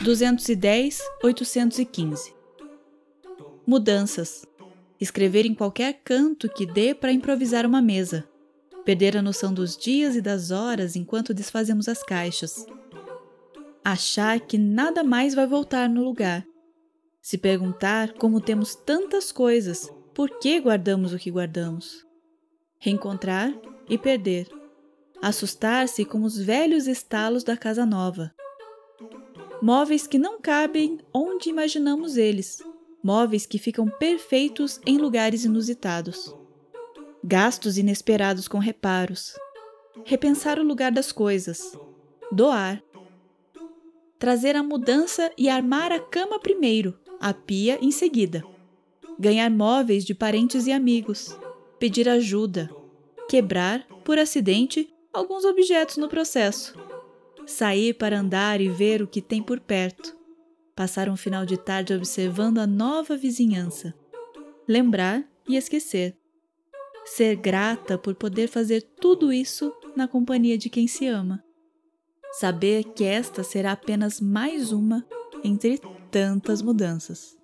Duzentos e dez, oitocentos e quinze. Mudanças. Escrever em qualquer canto que dê para improvisar uma mesa. Perder a noção dos dias e das horas enquanto desfazemos as caixas. Achar que nada mais vai voltar no lugar. Se perguntar como temos tantas coisas, por que guardamos o que guardamos? Reencontrar e perder. Assustar-se com os velhos estalos da casa nova. Móveis que não cabem onde imaginamos eles móveis que ficam perfeitos em lugares inusitados. Gastos inesperados com reparos. Repensar o lugar das coisas. Doar. Trazer a mudança e armar a cama primeiro, a pia em seguida. Ganhar móveis de parentes e amigos. Pedir ajuda. Quebrar, por acidente, alguns objetos no processo. Sair para andar e ver o que tem por perto passar um final de tarde observando a nova vizinhança, lembrar e esquecer, ser grata por poder fazer tudo isso na companhia de quem se ama, saber que esta será apenas mais uma entre tantas mudanças.